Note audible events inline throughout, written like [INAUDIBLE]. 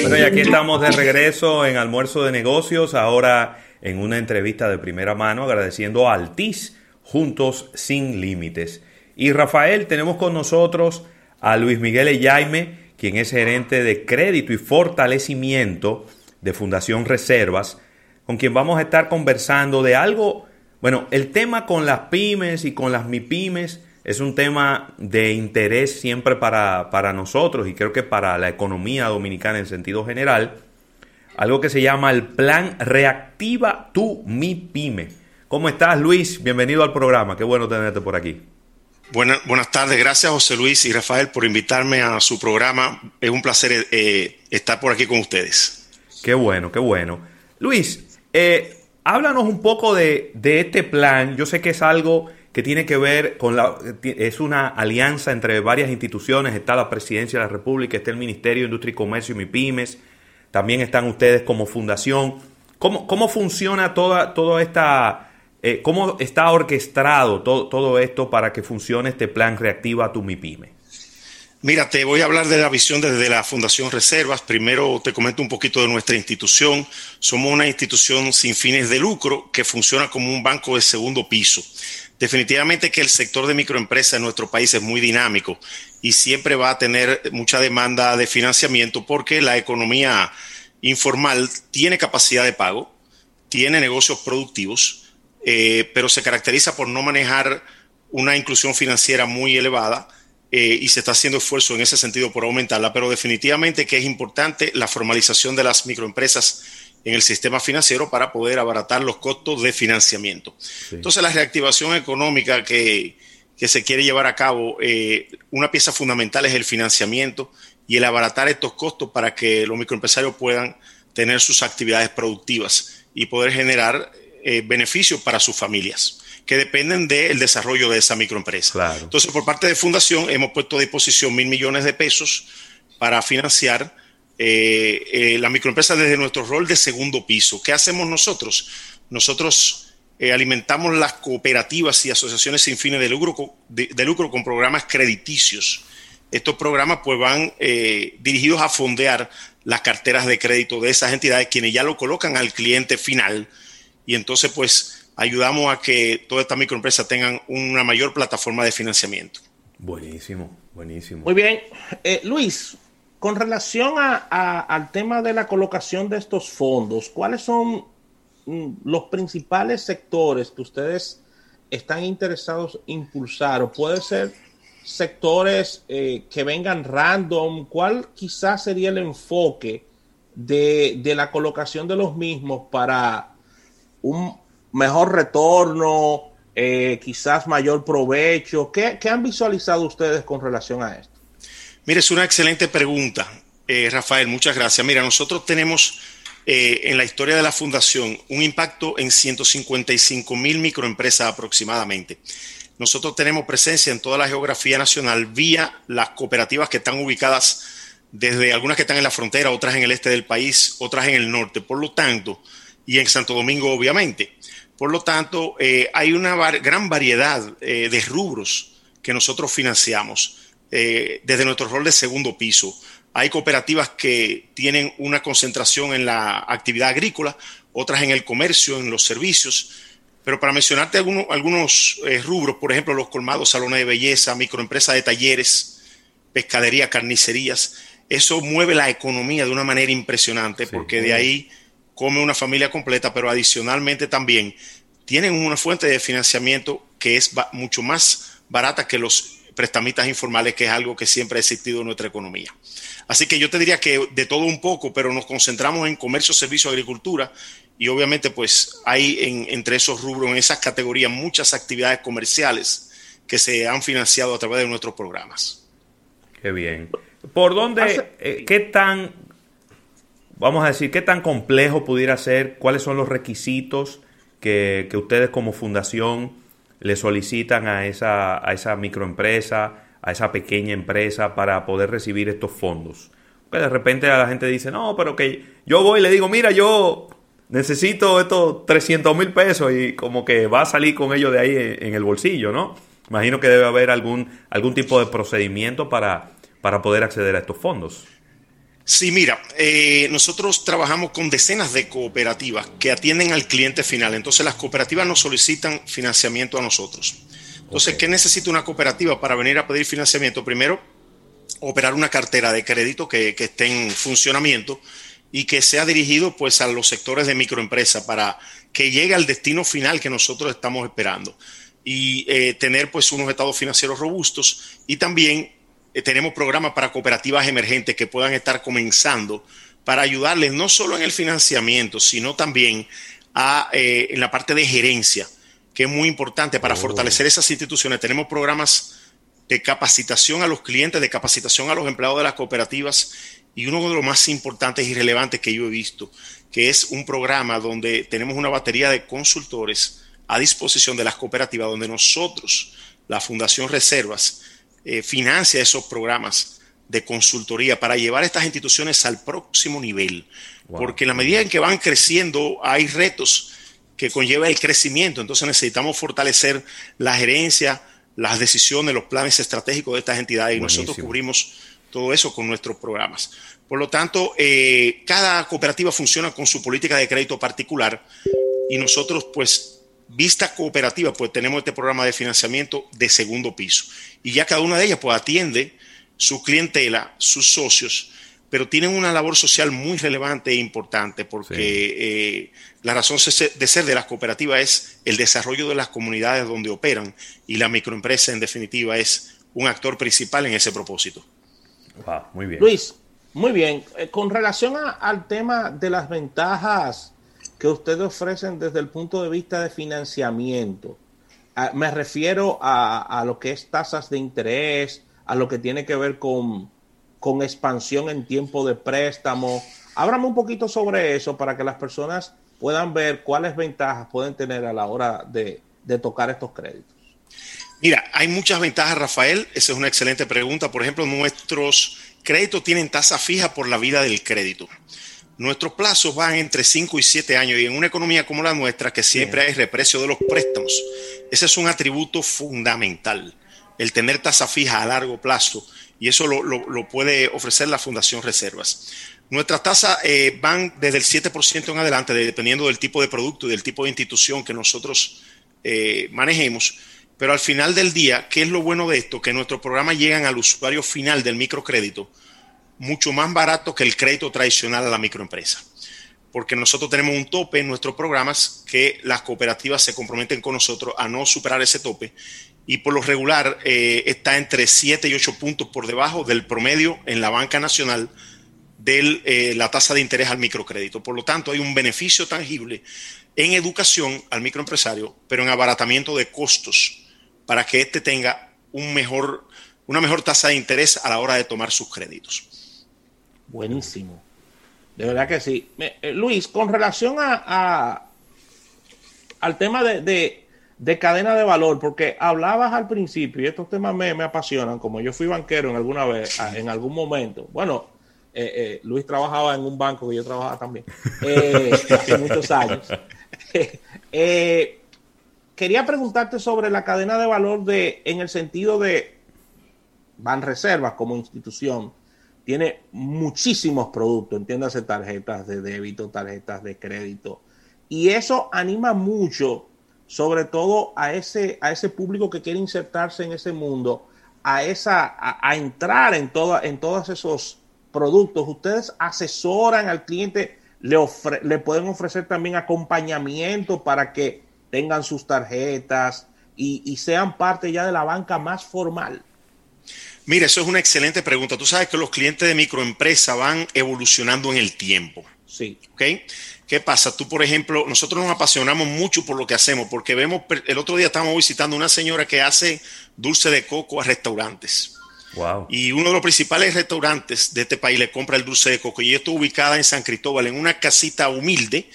Bueno, y aquí estamos de regreso en Almuerzo de Negocios, ahora en una entrevista de primera mano, agradeciendo a Altis, Juntos Sin Límites. Y Rafael, tenemos con nosotros a Luis Miguel Eyaime, quien es gerente de crédito y fortalecimiento de Fundación Reservas, con quien vamos a estar conversando de algo, bueno, el tema con las pymes y con las MIPYMES es un tema de interés siempre para, para nosotros y creo que para la economía dominicana en sentido general, algo que se llama el Plan Reactiva tu MIPYME. ¿Cómo estás, Luis? Bienvenido al programa. Qué bueno tenerte por aquí. Buenas, buenas tardes, gracias José Luis y Rafael por invitarme a su programa. Es un placer eh, estar por aquí con ustedes. Qué bueno, qué bueno. Luis, eh, háblanos un poco de, de, este plan. Yo sé que es algo que tiene que ver con la... Es una alianza entre varias instituciones. Está la Presidencia de la República, está el Ministerio de Industria y Comercio y MIPIMES. También están ustedes como fundación. ¿Cómo, cómo funciona toda, toda esta eh, ¿Cómo está orquestado todo, todo, esto para que funcione este plan Reactiva tu MIPYME? Mira, te voy a hablar de la visión desde la Fundación Reservas. Primero te comento un poquito de nuestra institución. Somos una institución sin fines de lucro que funciona como un banco de segundo piso. Definitivamente que el sector de microempresas en nuestro país es muy dinámico y siempre va a tener mucha demanda de financiamiento porque la economía informal tiene capacidad de pago, tiene negocios productivos, eh, pero se caracteriza por no manejar una inclusión financiera muy elevada eh, y se está haciendo esfuerzo en ese sentido por aumentarla, pero definitivamente que es importante la formalización de las microempresas en el sistema financiero para poder abaratar los costos de financiamiento. Entonces, la reactivación económica que, se quiere llevar a cabo, eh, una pieza fundamental es el financiamiento y el abaratar estos costos para que los microempresarios puedan tener sus actividades productivas y poder generar eh, beneficios para sus familias que dependen del desarrollo de esa microempresa. Entonces, por parte de Fundación, hemos puesto a disposición mil millones de pesos para financiar eh, eh, la microempresa desde nuestro rol de segundo piso. ¿Qué hacemos nosotros? Nosotros alimentamos las cooperativas y asociaciones sin fines de lucro, de, lucro con programas crediticios. Estos programas pues van dirigidos a fondear las carteras de crédito de esas entidades, quienes ya lo colocan al cliente final y entonces pues ayudamos a que todas estas microempresas tengan una mayor plataforma de financiamiento. Buenísimo, buenísimo. Muy bien. Eh, Luis, con relación al tema de la colocación de estos fondos, ¿cuáles son mm, los principales sectores que ustedes están interesados en impulsar? ¿O puede ser sectores eh, que vengan random? ¿Cuál quizás sería el enfoque de, de la colocación de los mismos para un mejor retorno, eh, quizás mayor provecho? ¿Qué, han visualizado ustedes con relación a esto? Mire, es una excelente pregunta, eh, Rafael, muchas gracias. Mira, nosotros tenemos eh, en la historia de la fundación un impacto en 155 mil microempresas aproximadamente. Nosotros tenemos presencia en toda la geografía nacional vía las cooperativas que están ubicadas desde algunas que están en la frontera, otras en el este del país, otras en el norte. Por lo tanto, y en Santo Domingo, obviamente. Por lo tanto, eh, hay una gran variedad eh, de rubros que nosotros financiamos eh, desde nuestro rol de segundo piso. Hay cooperativas que tienen una concentración en la actividad agrícola, otras en el comercio, en los servicios. Pero para mencionarte algunos, algunos rubros, por ejemplo, los colmados, salones de belleza, microempresas de talleres, pescadería, carnicerías, eso mueve la economía de una manera impresionante porque de ahí come una familia completa, pero adicionalmente también tienen una fuente de financiamiento que es mucho más barata que los prestamistas informales, que es algo que siempre ha existido en nuestra economía. Así que yo te diría que de todo un poco, pero nos concentramos en comercio, servicio, agricultura y obviamente pues hay en, entre esos rubros, en esas categorías, muchas actividades comerciales que se han financiado a través de nuestros programas. Qué bien. ¿Por dónde, eh, qué tan vamos a decir, qué tan complejo pudiera ser, cuáles son los requisitos que, ustedes como fundación le solicitan a esa, a esa microempresa, a esa pequeña empresa para poder recibir estos fondos. Porque de repente la gente dice, no, pero que yo voy y le digo, mira, yo necesito estos 300 mil pesos y como que va a salir con ellos de ahí en, el bolsillo, ¿no? Imagino que debe haber algún, algún tipo de procedimiento para, para poder acceder a estos fondos. Sí, mira, eh, nosotros trabajamos con decenas de cooperativas que atienden al cliente final. Entonces las cooperativas nos solicitan financiamiento a nosotros. Entonces, ¿qué necesita una cooperativa para venir a pedir financiamiento? Primero, operar una cartera de crédito que, esté en funcionamiento y que sea dirigido pues a los sectores de microempresa para que llegue al destino final que nosotros estamos esperando y eh, tener pues unos estados financieros robustos y también eh, tenemos programas para cooperativas emergentes que puedan estar comenzando para ayudarles no solo en el financiamiento, sino también a, eh, en la parte de gerencia, que es muy importante para oh. fortalecer esas instituciones. Tenemos programas de capacitación a los clientes, de capacitación a los empleados de las cooperativas y uno de los más importantes y relevantes que yo he visto, que es un programa donde tenemos una batería de consultores a disposición de las cooperativas, donde nosotros, la Fundación Reservas, eh, financia esos programas de consultoría para llevar a estas instituciones al próximo nivel. Porque en la medida en que van creciendo hay retos que conlleva el crecimiento, entonces necesitamos fortalecer la gerencia, las decisiones, los planes estratégicos de estas entidades y nosotros cubrimos todo eso con nuestros programas. Por lo tanto, eh, cada cooperativa funciona con su política de crédito particular y nosotros, pues, vista cooperativa, pues tenemos este programa de financiamiento de segundo piso y ya cada una de ellas, pues, atiende su clientela, sus socios pero tienen una labor social muy relevante e importante porque eh, la razón de ser de las cooperativas es el desarrollo de las comunidades donde operan y la microempresa en definitiva es un actor principal en ese propósito. muy bien. Luis, muy bien. Eh, con relación al tema de las ventajas que ustedes ofrecen desde el punto de vista de financiamiento, me refiero a lo que es tasas de interés, a lo que tiene que ver con con expansión en tiempo de préstamo. Háblame un poquito sobre eso para que las personas puedan ver cuáles ventajas pueden tener a la hora de, tocar estos créditos. Mira, hay muchas ventajas, Rafael. Esa es una excelente pregunta. Por ejemplo, nuestros créditos tienen tasa fija por la vida del crédito. Nuestros plazos van entre 5 y 7 años y en una economía como la nuestra, que siempre hay reprecio de los préstamos, ese es un atributo fundamental, el tener tasa fija a largo plazo y eso lo, puede ofrecer la Fundación Reservas. Nuestras tasas eh, van desde el 7% en adelante, dependiendo del tipo de producto y del tipo de institución que nosotros eh, manejemos. Pero al final del día, ¿qué es lo bueno de esto? Que nuestros programas llegan al usuario final del microcrédito mucho más barato que el crédito tradicional a la microempresa. Porque nosotros tenemos un tope en nuestros programas que las cooperativas se comprometen con nosotros a no superar ese tope y por lo regular eh, está entre 7 y 8 puntos por debajo del promedio en la banca nacional de eh, la tasa de interés al microcrédito. Por lo tanto, hay un beneficio tangible en educación al microempresario, pero en abaratamiento de costos para que éste tenga una mejor tasa de interés a la hora de tomar sus créditos. Buenísimo. De verdad que sí. Eh, Luis, con relación a, al tema de de cadena de valor, porque hablabas al principio, y estos temas me, apasionan, como yo fui banquero en alguna vez, en algún momento. Bueno, eh, eh, Luis trabajaba en un banco que yo trabajaba también, eh, [LAUGHS] hace muchos años. [LAUGHS] quería preguntarte sobre la cadena de valor de, en el sentido de Banreservas como institución. Tiene muchísimos productos, entiéndase tarjetas de débito, tarjetas de crédito. Y eso anima mucho sobre todo a ese, a ese público que quiere insertarse en ese mundo, a, esa, a, entrar en, toda, en todos esos productos. Ustedes asesoran al cliente, le, le pueden ofrecer también acompañamiento para que tengan sus tarjetas y sean parte ya de la banca más formal. Mira, eso es una excelente pregunta. Tú sabes que los clientes de microempresa van evolucionando en el tiempo. Sí. ¿Ok? ¿Qué pasa? Tú, por ejemplo, nosotros nos apasionamos mucho por lo que hacemos, porque vemos, el otro día estábamos visitando una señora que hace dulce de coco a restaurantes. Wow. Y uno de los principales restaurantes de este país le compra el dulce de coco y ella está ubicada en San Cristóbal, en una casita humilde,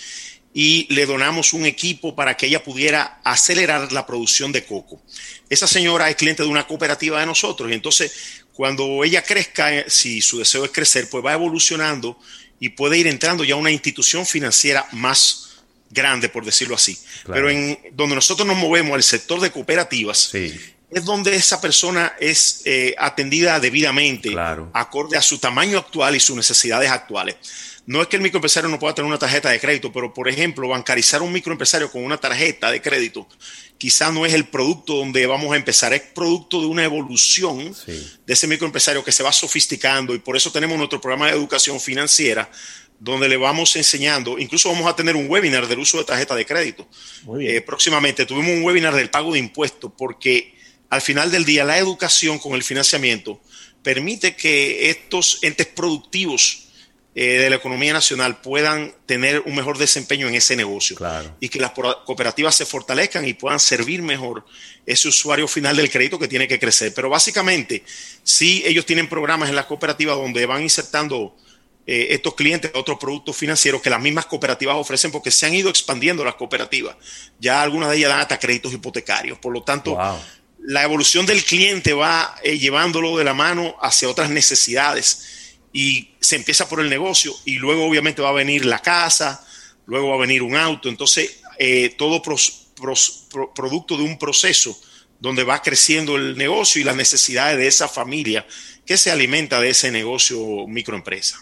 y le donamos un equipo para que ella pudiera acelerar la producción de coco. Esa señora es cliente de una cooperativa de nosotros y entonces cuando ella crezca, eh, si su deseo es crecer, pues va evolucionando y puede ir entrando ya a una institución financiera más grande, por decirlo así. Pero en donde nosotros nos movemos, al sector de cooperativas, es donde esa persona es eh, atendida debidamente, acorde a su tamaño actual y sus necesidades actuales. No es que el microempresario no pueda tener una tarjeta de crédito, pero por ejemplo, bancarizar un microempresario con una tarjeta de crédito quizá no es el producto donde vamos a empezar, es producto de una evolución de ese microempresario que se va sofisticando y por eso tenemos nuestro programa de educación financiera donde le vamos enseñando, incluso vamos a tener un webinar del uso de tarjeta de crédito. Eh, próximamente tuvimos un webinar del pago de impuestos porque al final del día la educación con el financiamiento permite que estos entes productivos eh, de la economía nacional puedan tener un mejor desempeño en ese negocio y que las cooperativas se fortalezcan y puedan servir mejor ese usuario final del crédito que tiene que crecer. Pero básicamente, sí ellos tienen programas en las cooperativas donde van insertando eh, estos clientes a otros productos financieros que las mismas cooperativas ofrecen porque se han ido expandiendo las cooperativas. Ya algunas de ellas dan hasta créditos hipotecarios. Por lo tanto, la evolución del cliente va eh, llevándolo de la mano hacia otras necesidades y se empieza por el negocio y luego obviamente va a venir la casa, luego va a venir un auto, entonces eh, todo producto de un proceso donde va creciendo el negocio y las necesidades de esa familia que se alimenta de ese negocio microempresa.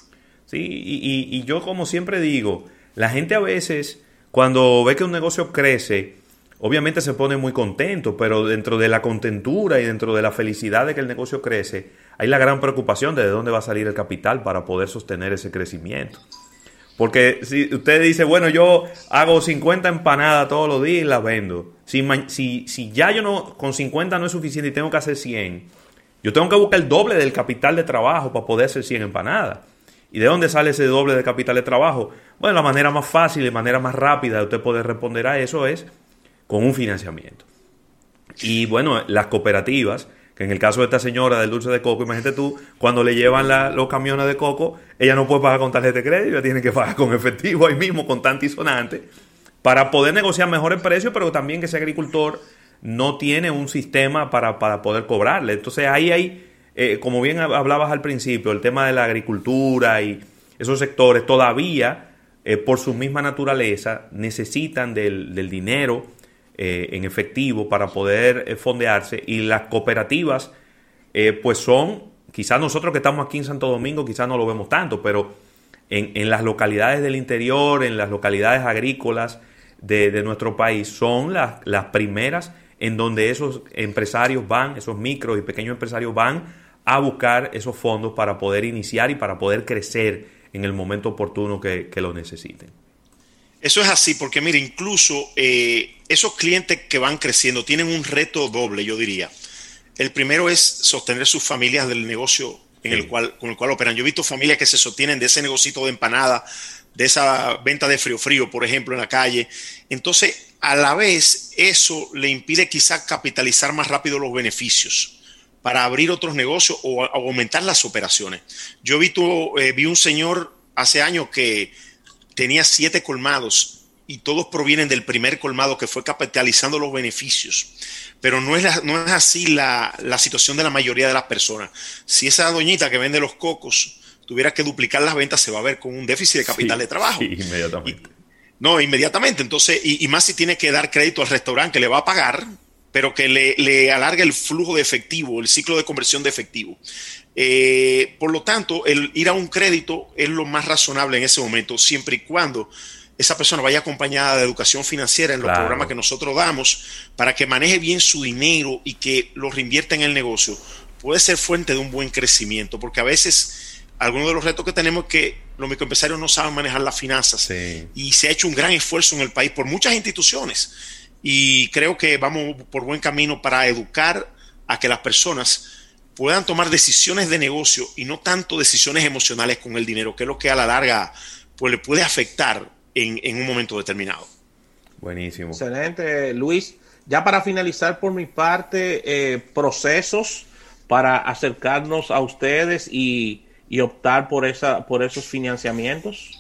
Sí, y, y yo como siempre digo, la gente a veces cuando ve que un negocio crece, obviamente se pone muy contento, pero dentro de la contentura y dentro de la felicidad de que el negocio crece, hay la gran preocupación de, de dónde va a salir el capital para poder sostener ese crecimiento. Porque si usted dice, bueno, yo hago 50 empanadas todos los días y las vendo. Si ya yo no, con 50 no es suficiente y tengo que hacer 100, yo tengo que buscar el doble del capital de trabajo para poder hacer 100 empanadas. ¿Y de dónde sale ese doble de capital de trabajo? Bueno, la manera más fácil y manera más rápida de usted poder responder a eso es con un financiamiento. Y bueno, las cooperativas, que en el caso de esta señora del dulce de coco, imagínate tú, cuando le llevan los camiones de coco, ella no puede pagar con tarjeta de crédito, ella tiene que pagar con efectivo ahí mismo, con y sonante, para poder negociar mejores precios, pero también que ese agricultor no tiene un sistema para, poder cobrarle. Entonces ahí hay, eh, como bien hablabas al principio, el tema de la agricultura y esos sectores todavía, eh, por su misma naturaleza, necesitan del dinero eh, en efectivo para poder eh, fondearse y las cooperativas eh, pues son, quizás nosotros que estamos aquí en Santo Domingo quizás no lo vemos tanto, pero en, las localidades del interior, en las localidades agrícolas de, nuestro país son las, las primeras en donde esos empresarios van, esos micros y pequeños empresarios van a buscar esos fondos para poder iniciar y para poder crecer en el momento oportuno que, que lo necesiten. Eso es así, porque mire, incluso eh, esos clientes que van creciendo tienen un reto doble, yo diría. El primero es sostener sus familias del negocio en el cual, con el cual operan. Yo he visto familias que se sostienen de ese negocito de empanada, de esa venta de frío frío, por ejemplo, en la calle. Entonces, a la vez, eso le impide quizás capitalizar más rápido los beneficios para abrir otros negocios o, aumentar las operaciones. Yo he visto, eh, vi un señor hace años que tenía siete colmados y todos provienen del primer colmado que fue capitalizando los beneficios. Pero no es, no es así la, situación de la mayoría de las personas. Si esa doñita que vende los cocos tuviera que duplicar las ventas, se va a ver con un déficit de capital de trabajo. inmediatamente. no, inmediatamente. Entonces, y, más si tiene que dar crédito al restaurante que le va a pagar, pero que le, le alarga el flujo de efectivo, el ciclo de conversión de efectivo. Eh, por lo tanto, el ir a un crédito es lo más razonable en ese momento, siempre y cuando esa persona vaya acompañada de educación financiera en los programas que nosotros damos para que maneje bien su dinero y que lo reinvierta en el negocio, puede ser fuente de un buen crecimiento, porque a veces algunos de los retos que tenemos es que los microempresarios no saben manejar las finanzas y se ha hecho un gran esfuerzo en el país por muchas instituciones y creo que vamos por buen camino para educar a que las personas puedan tomar decisiones de negocio y no tanto decisiones emocionales con el dinero, que es lo que a la larga pues, le puede afectar en, un momento determinado. Buenísimo. Excelente, Luis. Ya para finalizar por mi parte, eh, procesos para acercarnos a ustedes y, y, optar por, esa, por esos financiamientos.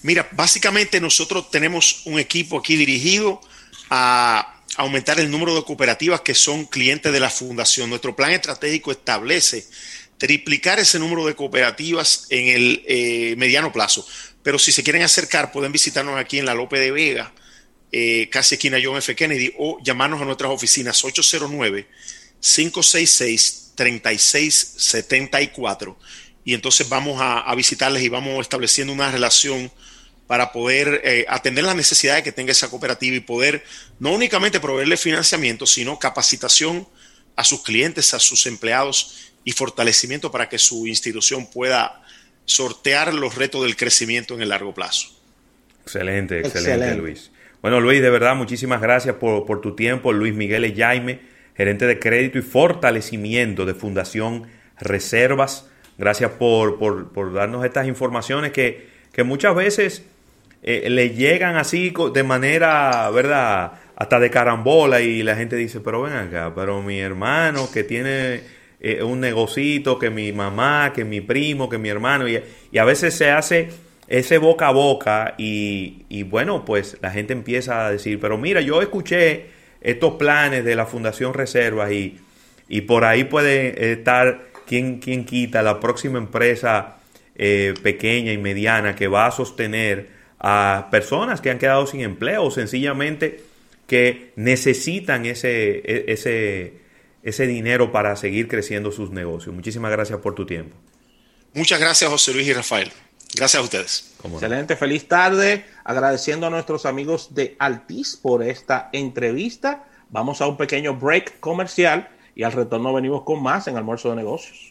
Mira, básicamente nosotros tenemos un equipo aquí dirigido a aumentar el número de cooperativas que son clientes de la fundación. Nuestro plan estratégico establece triplicar ese número de cooperativas en el eh, mediano plazo. Pero si se quieren acercar, pueden visitarnos aquí en la Lope de Vega, eh, casi esquina John F. Kennedy, o llamarnos a nuestras oficinas 809 566-3674. Y entonces vamos a, visitarles y vamos estableciendo una relación para poder eh, atender las necesidades que tenga esa cooperativa y poder no únicamente proveerle financiamiento, sino capacitación a sus clientes, a sus empleados y fortalecimiento para que su institución pueda sortear los retos del crecimiento en el largo plazo. Excelente, excelente, Luis. Bueno, Luis, de verdad, muchísimas gracias por, tu tiempo. Luis Miguel Jaime, gerente de crédito y fortalecimiento de Fundación Reservas. Gracias por, por, darnos estas informaciones que, que muchas veces eh, le llegan así de manera, ¿verdad? Hasta de carambola y la gente dice, pero ven acá, pero mi hermano que tiene eh, un negocito, que mi mamá, que mi primo, que mi hermano, y, a veces se hace ese boca a boca y, y, bueno, pues la gente empieza a decir, pero mira, yo escuché estos planes de la Fundación Reservas y, y por ahí puede estar quien, quien quita la próxima empresa eh, pequeña y mediana que va a sostener a personas que han quedado sin empleo o sencillamente que necesitan ese, e, ese, ese dinero para seguir creciendo sus negocios. Muchísimas gracias por tu tiempo. Muchas gracias José Luis y Rafael. Gracias a ustedes. Excelente, feliz tarde. Agradeciendo a nuestros amigos de Altis por esta entrevista. Vamos a un pequeño break comercial y al retorno venimos con más en Almuerzo de Negocios.